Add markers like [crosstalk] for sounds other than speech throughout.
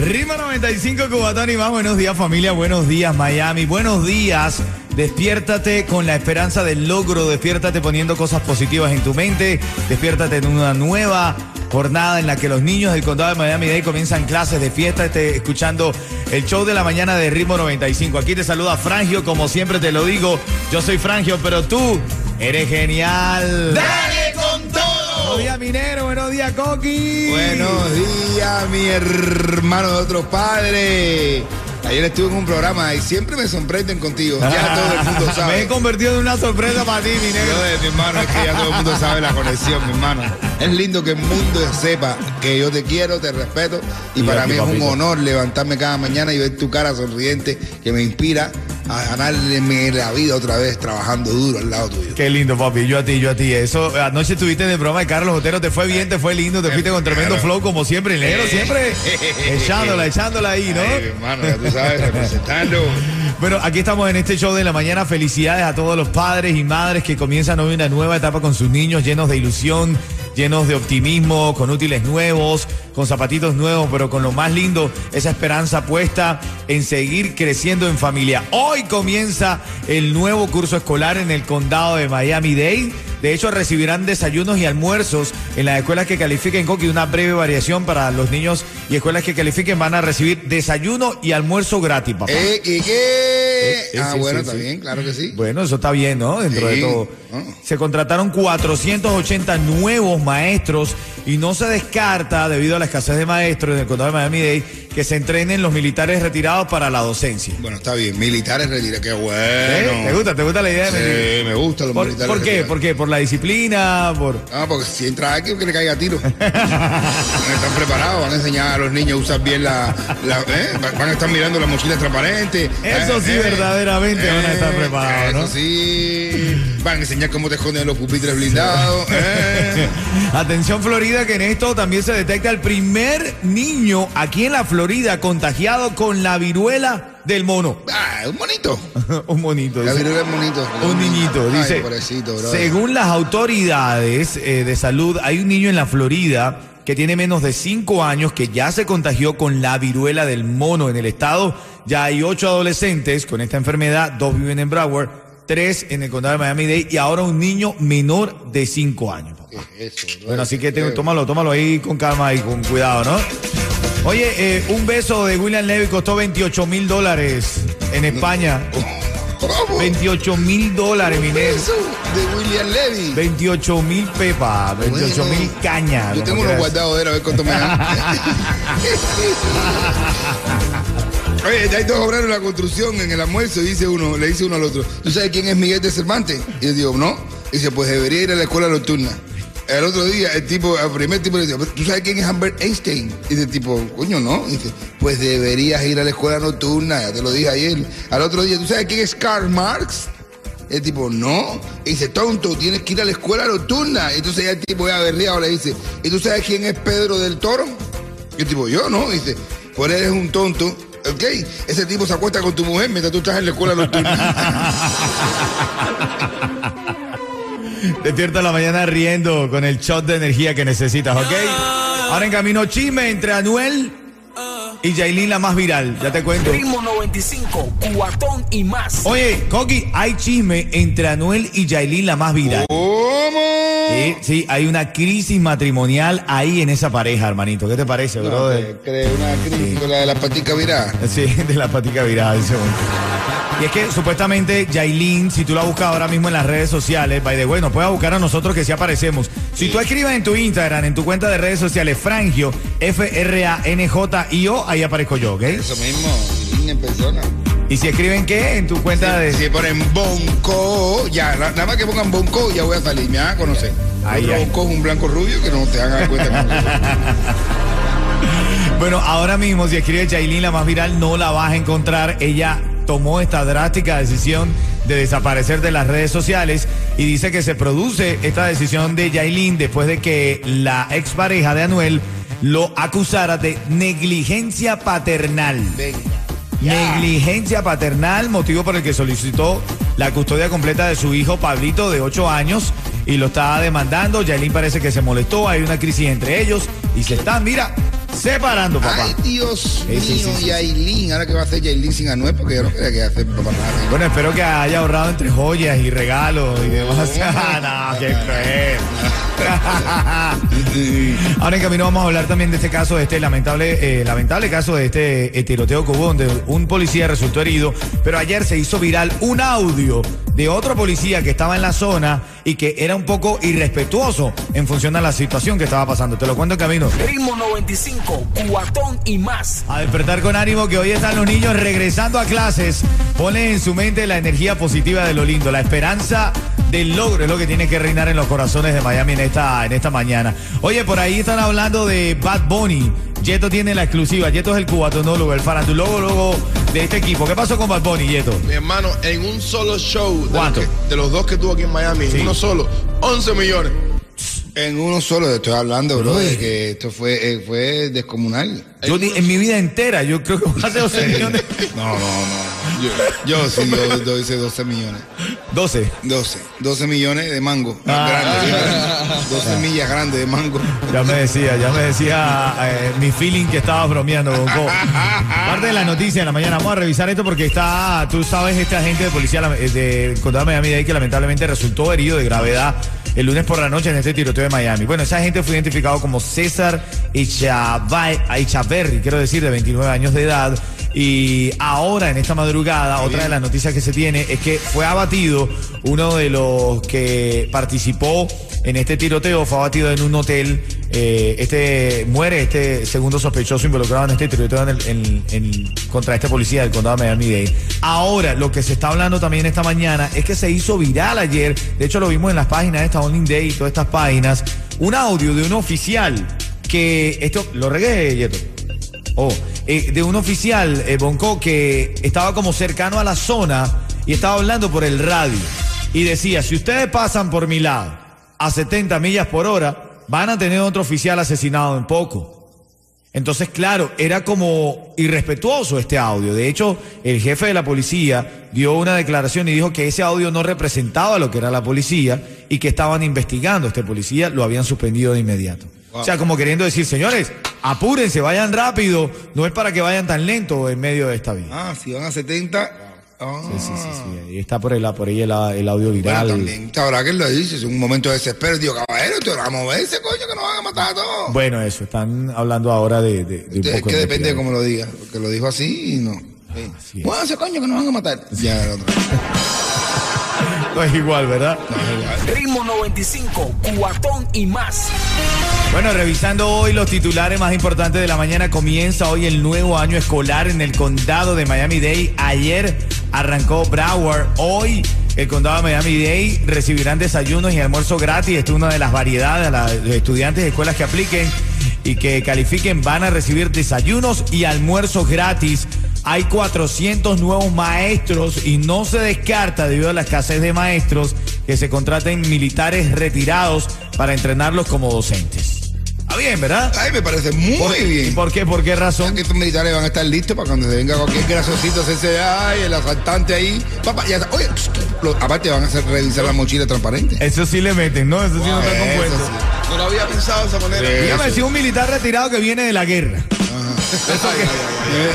Rima 95 Cubatón y más. Buenos días familia, buenos días Miami, buenos días. Despiértate con la esperanza del logro, despiértate poniendo cosas positivas en tu mente, despiértate en una nueva jornada en la que los niños del condado de Miami-Dade comienzan clases de fiesta, esté escuchando el show de la mañana de Ritmo 95. Aquí te saluda Frangio, como siempre te lo digo, yo soy Frangio, pero tú eres genial. ¡Dale con todo! Buenos días Minero, buenos días Coqui. Buenos días, mi hermano de otro padre. Ayer estuve en un programa y siempre me sorprenden contigo. Ya [laughs] todo el mundo Me he sabe. convertido en una sorpresa para ti, mi negro. Yo, mi hermano, es que ya todo el mundo sabe la conexión, mi hermano. Es lindo que el mundo sepa que yo te quiero, te respeto y Y para mí es un honor levantarme cada mañana y ver tu cara sonriente que me inspira a ganarme la vida otra vez trabajando duro al lado tuyo. Qué lindo, papi. Yo a ti, yo a ti. Eso, anoche estuviste en el programa de Carlos Otero, te fue bien, te fue lindo, te fuiste con tremendo flow como siempre, el negro siempre [laughs] echándola, echándola ahí, ¿no? Ay, hermano, ya tú sabes, representando. [laughs] Bueno, aquí estamos en este show de la mañana. Felicidades a todos los padres y madres que comienzan hoy una nueva etapa con sus niños llenos de ilusión, llenos de optimismo, con útiles nuevos, con zapatitos nuevos, pero con lo más lindo, esa esperanza puesta en seguir creciendo en familia. Hoy comienza el nuevo curso escolar en el condado de Miami-Dade. De hecho, recibirán desayunos y almuerzos en las escuelas que califiquen Coqui. Una breve variación para los niños y escuelas que califiquen van a recibir desayuno y almuerzo gratis, papá. ¿Eh, qué, qué? Eh, ah, sí, bueno, sí, está sí. bien, claro que sí. Bueno, eso está bien, ¿no? Dentro de todo. Ah. Se contrataron 480 nuevos maestros y no se descarta, debido a la escasez de maestros en el condado de Miami-Dade, que se entrenen los militares retirados para la docencia. Bueno, está bien. Militares retirados, qué ¿Eh? bueno. ¿Te gusta? ¿Te gusta la idea? de Sí, me gustan los ¿Por, militares ¿por qué? retirados. ¿Por qué? ¿Por la disciplina? ¿Por...? Ah, porque si entra aquí, que le caiga a tiro. [laughs] Van a estar preparados, van a enseñar a los niños a usar bien la. la- ¿eh? Van a estar mirando las mochilas transparentes. Eso sí, verdaderamente van a estar preparados, ¿no? Eso sí. Van a enseñar cómo te esconden en los pupitres blindados. ¿eh? [laughs] Atención Florida, que en esto también se detecta el primer niño aquí en la Florida contagiado con la viruela del mono. Ah, un bonito. [laughs] Un monito. La dice. viruela es bonito. Un niñito, Ay, dice. pobrecito, según las autoridades eh, de salud, hay un niño en la Florida que tiene menos de 5 años que ya se contagió con la viruela del mono en el estado. Ya hay 8 adolescentes con esta enfermedad, dos viven en Broward, tres en el condado de Miami-Dade y ahora un niño menor de 5 años. papá. Eso. Bueno, así que te- Eh, tómalo, tómalo ahí con calma y con cuidado, ¿no? Oye, eh, un beso de William Levy costó 28 mil dólares en España. ¿Cómo? 28 mil dólares, mi de William Levy. 28 mil pepa, 28 Bueno, mil cañas. Yo tengo unos guardados de él, a ver cuánto me dan. [laughs] [laughs] Oye, hay dos obreros en la construcción en el almuerzo y dice uno, le dice uno al otro, ¿tú sabes quién es Miguel de Cervantes? Y yo digo, no. Y dice, pues debería ir a la escuela nocturna. El otro día, el tipo, el primer tipo le dice, ¿tú sabes quién es Albert Einstein? Y dice tipo, coño, no. Y dice, pues deberías ir a la escuela nocturna, ya te lo dije ayer. Al otro día, ¿tú sabes quién es Karl Marx? El tipo, no. Y dice, tonto, tienes que ir a la escuela nocturna. Entonces ya el tipo ya berreado le dice, ¿y tú sabes quién es Pedro del Toro? Y el tipo, yo no. Y dice, pues eres un tonto. Ok, ese tipo se acuesta con tu mujer mientras tú estás en la escuela nocturna. [laughs] Despierta la mañana riendo con el shot de energía que necesitas, ¿ok? Ahora en camino chisme entre Anuel y Yailin, la más viral. Ya te cuento. Ritmo 95, cuatón y más. Oye, Coqui, hay chisme entre Anuel y Yailin, la más viral. ¿Cómo? Sí, sí, hay una crisis matrimonial ahí en esa pareja, hermanito. ¿Qué te parece, No, brother? creo una crisis con la de la patica virada. Sí, de la patica virada. ese hombre. Y es que supuestamente Yailin, si tú la buscas ahora mismo en las redes sociales, by the way, nos puedes buscar a nosotros que sí aparecemos. Si tú escribes en tu Instagram, en tu cuenta de redes sociales, Frangio, F-R-A-N-J-I-O, ahí aparezco yo, ¿ok? Eso mismo, en persona. Y si escriben qué en tu cuenta de... Si ponen Bonco, ya, na- nada más que pongan Bonco, ya voy a salir, me van a conocer. Ay, ay. Bonco es un blanco rubio que no te hagan cuenta. [laughs] Bueno, ahora mismo, si escribe Yailin, la más viral, no la vas a encontrar. Ella tomó esta drástica decisión de desaparecer de las redes sociales y dice que se produce esta decisión de Yailin después de que la expareja de Anuel lo acusara de negligencia paternal. Venga. Negligencia paternal, motivo por el que solicitó la custodia completa de su hijo Pablito de 8 años y lo estaba demandando. Yailin parece que se molestó, hay una crisis entre ellos y se están, mira, separando, papá. Ay, Dios sí, mío, sí, sí. Yailin. Ahora que va a hacer Yailin sin Anuel, porque yo no quería que hacer papá nada. Bueno, espero que haya ahorrado entre joyas y regalos y demás. [laughs] no, qué cruel. [laughs] Ahora en camino vamos a hablar también de este caso, de este lamentable, eh, lamentable caso de este eh, tiroteo que hubo donde un policía resultó herido, pero ayer se hizo viral un audio de otro policía que estaba en la zona y que era un poco irrespetuoso en función a la situación que estaba pasando. Te lo cuento en camino. Ritmo 95, cuatón y más. A despertar con ánimo que hoy están los niños regresando a clases. Pone en su mente la energía positiva de lo lindo, la esperanza del logro es lo que tiene que reinar en los corazones de Miami en esta, en esta mañana. Oye, por ahí están hablando de Bad Bunny. Yeto tiene la exclusiva. Yeto es el cubatonólogo, el farandulólogo de este equipo. ¿Qué pasó con Bad Bunny, Yeto? Mi hermano, en un solo show, de, ¿Cuánto? los que- de los dos que tuvo aquí en Miami, Sí. en uno solo, 11 millones. En uno solo, estoy hablando, bro, de que esto fue, eh, fue descomunal. Yo ni- en mi vida entera, yo creo que a ser 12 [laughs] millones. No, no, no. Yo, yo sí, yo, yo hice 12 millones. 12. 12. 12 millones de mango. Grandes, grandes. [laughs] 12 millas grandes de mango. Ya me decía, ya me decía eh, mi feeling que estaba bromeando, Bonco. [laughs] Parte de la noticia de la mañana, vamos a revisar esto porque está, tú sabes, este agente de policía eh, del condado de Miami-Dade que lamentablemente resultó herido de gravedad el lunes por la noche en este tiroteo de Miami. Bueno, esa gente fue identificado como César Echaverri, quiero decir, de 29 años de edad. Y ahora, en esta madrugada, otra de las noticias que se tiene es que fue abatido uno de los que participó en este tiroteo, fue abatido en un hotel. Eh, este muere este segundo sospechoso involucrado en este tiroteo en el- en- en- contra este policía del condado de Miami-Dade. Ahora, lo que se está hablando también esta mañana es que se hizo viral ayer. De hecho, lo vimos en las páginas de esta Only Day y todas estas páginas. Un audio de un oficial que esto lo regué, Yeto. Oh, eh, de un oficial, eh, Bonco, que estaba como cercano a la zona y estaba hablando por el radio. Y decía, si ustedes pasan por mi lado a 70 millas por hora, van a tener otro oficial asesinado en poco. Entonces, claro, era como irrespetuoso este audio. De hecho, el jefe de la policía dio una declaración y dijo que ese audio no representaba lo que era la policía y que estaban investigando a este policía, lo habían suspendido de inmediato. O sea, como queriendo decir, señores, apúrense, vayan rápido, no es para que vayan tan lento en medio de esta vida. Ah, si van a 70. Ah. Sí, sí, sí, sí. Ahí está por, el, por ahí el, el audio Bueno, viral. también sabrá que lo dice, es un momento de desespero. Digo, caballero, te vamos a moverse, coño, que nos van a matar a todos. Bueno, eso, están hablando ahora de, de- de un es que de depende de cómo lo diga, porque lo dijo así y no. Sí. Así es. Muévanse, coño, que nos van a matar. Ya, otro. [laughs] No es igual, ¿verdad? Ritmo 95, cuatón y más. Bueno, revisando hoy los titulares más importantes de la mañana, comienza hoy el nuevo año escolar en el condado de Miami-Dade. Ayer arrancó Broward. Hoy el condado de Miami-Dade recibirán desayunos y almuerzo gratis. Esta es una de las variedades. a Los estudiantes de escuelas que apliquen y que califiquen van a recibir desayunos y almuerzos gratis. Hay 400 nuevos maestros y no se descarta, debido a la escasez de maestros, que se contraten militares retirados para entrenarlos como docentes. Está bien, ¿verdad? Ay, me parece muy ¿Por, bien. ¿Por qué? ¿Por qué razón? que estos militares van a estar listos para cuando se venga cualquier graciosito, ese, ay, el asaltante ahí. Papá, ya está. Oye, lo- aparte van a hacer revisar la mochila transparente. Eso sí le meten, ¿no? Eso sí no está Eso compuesto. sí. No lo había pensado de esa manera. Dígame si un militar retirado que viene de la guerra.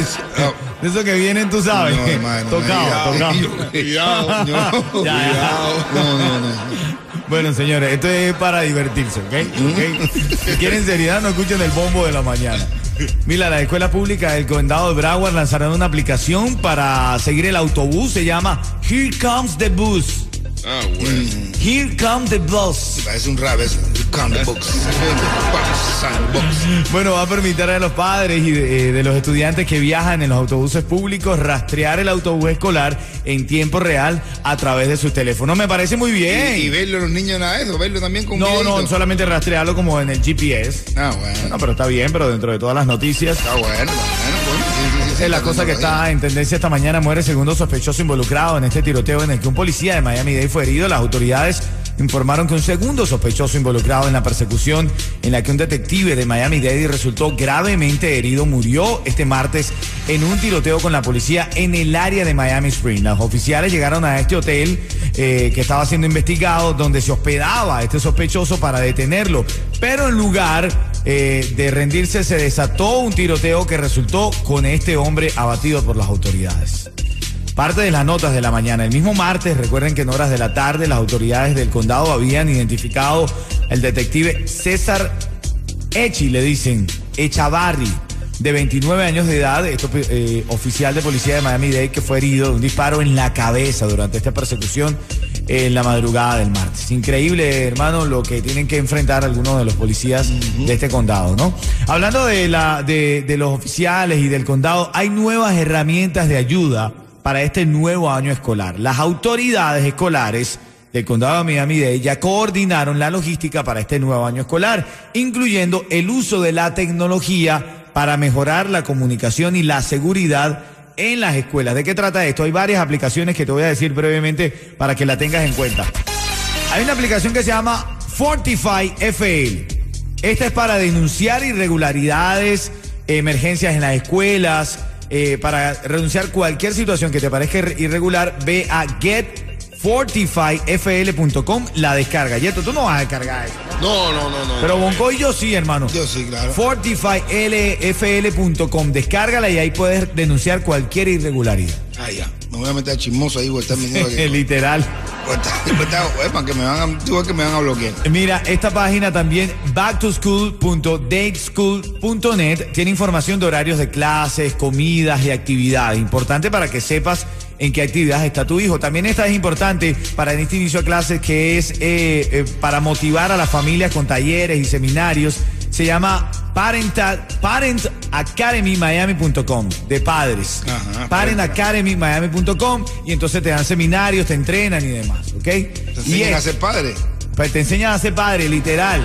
Es- [laughs] no, De eso que vienen, tú sabes. No, hermano, tocado, tocado. cuidado, [laughs] no, Ya, ya. cuidado. No, no, no. Bueno, señores, esto es para divertirse, ¿ok? ¿Ok? Si quieren seriedad, no escuchen el bombo de la mañana. Mira, la escuela pública del condado de Broward lanzarán una aplicación para seguir el autobús. Se llama Here Comes the Bus. Ah, bueno. Here Comes the Bus. Parece un rap eso. Bueno, va a permitir a los padres y de, eh, de los estudiantes que viajan en los autobuses públicos rastrear el autobús escolar en tiempo real a través de sus teléfonos. Me parece muy bien. Y, y verlo los niños nada de eso, verlo también con no, no, solamente rastrearlo como en el GPS. Ah, bueno. No, pero está bien, pero dentro de todas las noticias. Está bueno, bueno. sí, sí, sí, sí, Es la cosa que está en tendencia esta mañana. Muere segundo sospechoso involucrado en este tiroteo en el que un policía de Miami-Dade fue herido. Las autoridades informaron que un segundo sospechoso involucrado en la persecución en la que un detective de Miami-Dade resultó gravemente herido murió este martes en un tiroteo con la policía en el área de Miami Springs. Los oficiales llegaron a este hotel eh, que estaba siendo investigado donde se hospedaba este sospechoso para detenerlo. Pero en lugar eh, de rendirse se desató un tiroteo que resultó con este hombre abatido por las autoridades. Parte de las notas de la mañana. El mismo martes, recuerden que en horas de la tarde las autoridades del condado habían identificado al detective César Echi, le dicen, Echavarri, de 29 años de edad, esto, eh, oficial de policía de Miami-Dade que fue herido de un disparo en la cabeza durante esta persecución en la madrugada del martes. Increíble, hermano, lo que tienen que enfrentar algunos de los policías de este condado, ¿no? Hablando de, la, de, de los oficiales y del condado, hay nuevas herramientas de ayuda para este nuevo año escolar. Las autoridades escolares del condado de Miami-Dade ya coordinaron la logística para este nuevo año escolar, incluyendo el uso de la tecnología para mejorar la comunicación y la seguridad en las escuelas. ¿De qué trata esto? Hay varias aplicaciones que te voy a decir brevemente para que la tengas en cuenta. Hay una aplicación que se llama Fortify FL. Esta es para denunciar irregularidades, emergencias en las escuelas, eh, para renunciar cualquier situación que te parezca irregular, ve a getfortifyfl.com, la descarga. Yeto, tú no vas a descargar eso. No, no, no, no. Pero Bonco y yo sí, hermano. Yo sí, claro. Fortifyfl.com, descárgala y ahí puedes denunciar cualquier irregularidad. Ah, ya. Me voy a meter chismoso ahí, voy a estar mintiendo que. [laughs] Literal. Epa, [laughs] que me van a, bloquear. Mira, esta página también, backtoschool.dateschool.net, tiene información de horarios de clases, comidas y actividades. Importante para que sepas en qué actividades está tu hijo. También esta es importante para este inicio de clases, que es eh, eh, para motivar a las familias con talleres y seminarios. Se llama Parental, parentacademymiami.com, de padres. Ajá, Parentacademymiami.com y entonces te dan seminarios, te entrenan y demás, ¿ok? Te y enseñan es- a ser padre. pues te enseñan a ser padre, literal.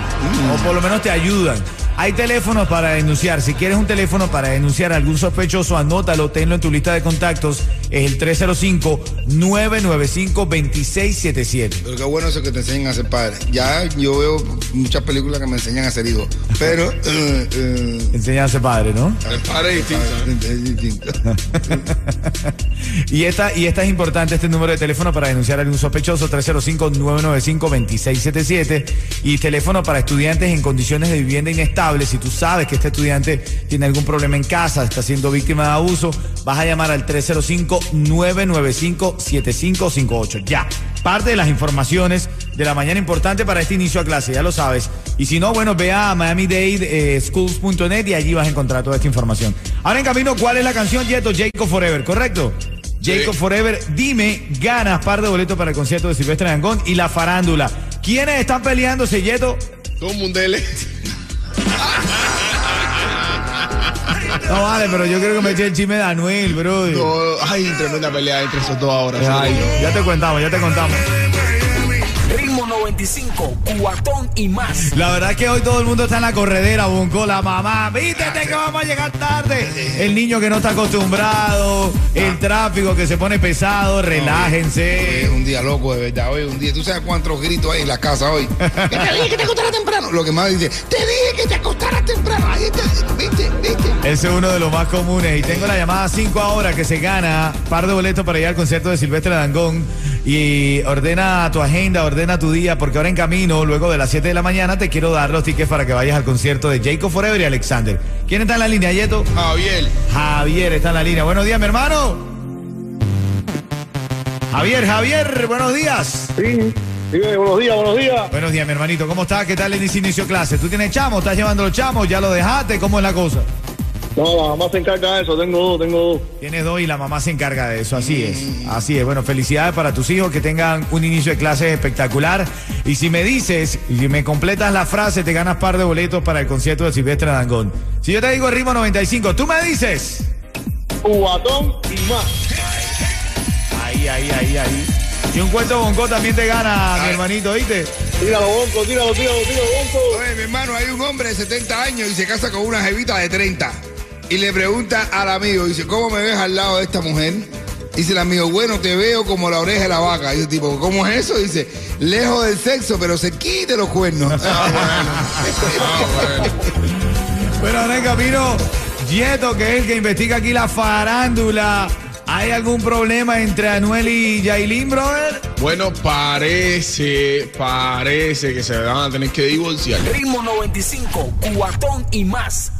O por lo menos te ayudan. Hay teléfonos para denunciar. Si quieres un teléfono para denunciar a algún sospechoso, anótalo, tenlo en tu lista de contactos. Es el 305-995-2677. Pero qué bueno eso que te enseñan a ser padre. Ya yo veo muchas películas que me enseñan a ser hijo. Pero. [laughs] eh, eh, Enseñan a ser padre, ¿no? El padre es distinto. es distinto. [laughs] Y esta, y esta es importante, este número de teléfono para denunciar a algún sospechoso, 305-995-2677. Y teléfono para estudiantes en condiciones de vivienda inestable. Si tú sabes que este estudiante tiene algún problema en casa, está siendo víctima de abuso, vas a llamar al 305-995-7558. Ya. Parte de las informaciones de la mañana importante para este inicio a clase, ya lo sabes. Y si no, bueno, ve a miamidade.schools.net y allí vas a encontrar toda esta información. Ahora en camino, ¿cuál es la canción, Yeto? Jacob Forever, ¿correcto? Jacob Forever, dime, ganas par de boletos para el concierto de Silvestre Dangón y la farándula. ¿Quiénes están peleándose, Yeto? Todo un mundele. [laughs] No vale, pero yo creo que me eché el chisme de Anuel, bro. No, ay, tremenda pelea entre esos dos ahora. Ay, ya te contamos, ya te contamos. Ritmo 95, cuatón y más. La verdad es que hoy todo el mundo está en la corredera, Bonco, la mamá. Vístete que vamos a llegar tarde. El niño que no está acostumbrado, el tráfico que se pone pesado, Es relájense. un día loco, de verdad. Hoy un día. ¿Tú sabes cuántos gritos hay en la casa hoy? [laughs] Que te dije que te acostaras temprano. Lo que más dice, te dije que te acostaras temprano. Ahí está, viste, viste. Ese es uno de los más comunes. Y tengo la llamada 5 ahora que se gana par de boletos para ir al concierto de Silvestre Dangón. Y ordena tu agenda, ordena tu día, porque ahora en camino, luego de las 7 de la mañana, te quiero dar los tickets para que vayas al concierto de Jacob Forever y Alexander. ¿Quién está en la línea, Yeto? Javier. Javier está en la línea. Buenos días, mi hermano. Javier, Javier, buenos días. Sí, dime, buenos días, buenos días. Buenos días, mi hermanito. ¿Cómo estás? ¿Qué tal el inicio clase? ¿Tú tienes chamo? ¿Estás llevando los chamos? ¿Ya lo dejaste? ¿Cómo es la cosa? No, la mamá se encarga de eso. Tengo dos, tengo dos. Tienes dos y la mamá se encarga de eso, así es. Así es. Bueno, felicidades para tus hijos que tengan un inicio de clases espectacular. Y si me dices, y si me completas la frase, te ganas par de boletos para el concierto de Silvestre Dangón. Si yo te digo el ritmo 95, tú me dices. Cubatón y más. Ahí, ahí, ahí, ahí. Y un cuento bonco también te gana, mi hermanito, ¿oíste? Tíralo, Bonco, tíralo, tíralo, tíralo, Bonco. Oye, mi hermano, hay un hombre de 70 años y se casa con una jevita de 30. Y le pregunta al amigo, dice, ¿cómo me ves al lado de esta mujer? Dice el amigo, bueno, te veo como la oreja de la vaca. Dice tipo, ¿cómo es eso? Dice, lejos del sexo, pero se quite los cuernos. Bueno, [laughs] ahora en camino, Yeto, que es el que investiga aquí la farándula. ¿Hay algún problema entre Anuel y Yailin, brother? Bueno, parece, parece que se van a tener que divorciar. Ritmo 95, cuatón y más.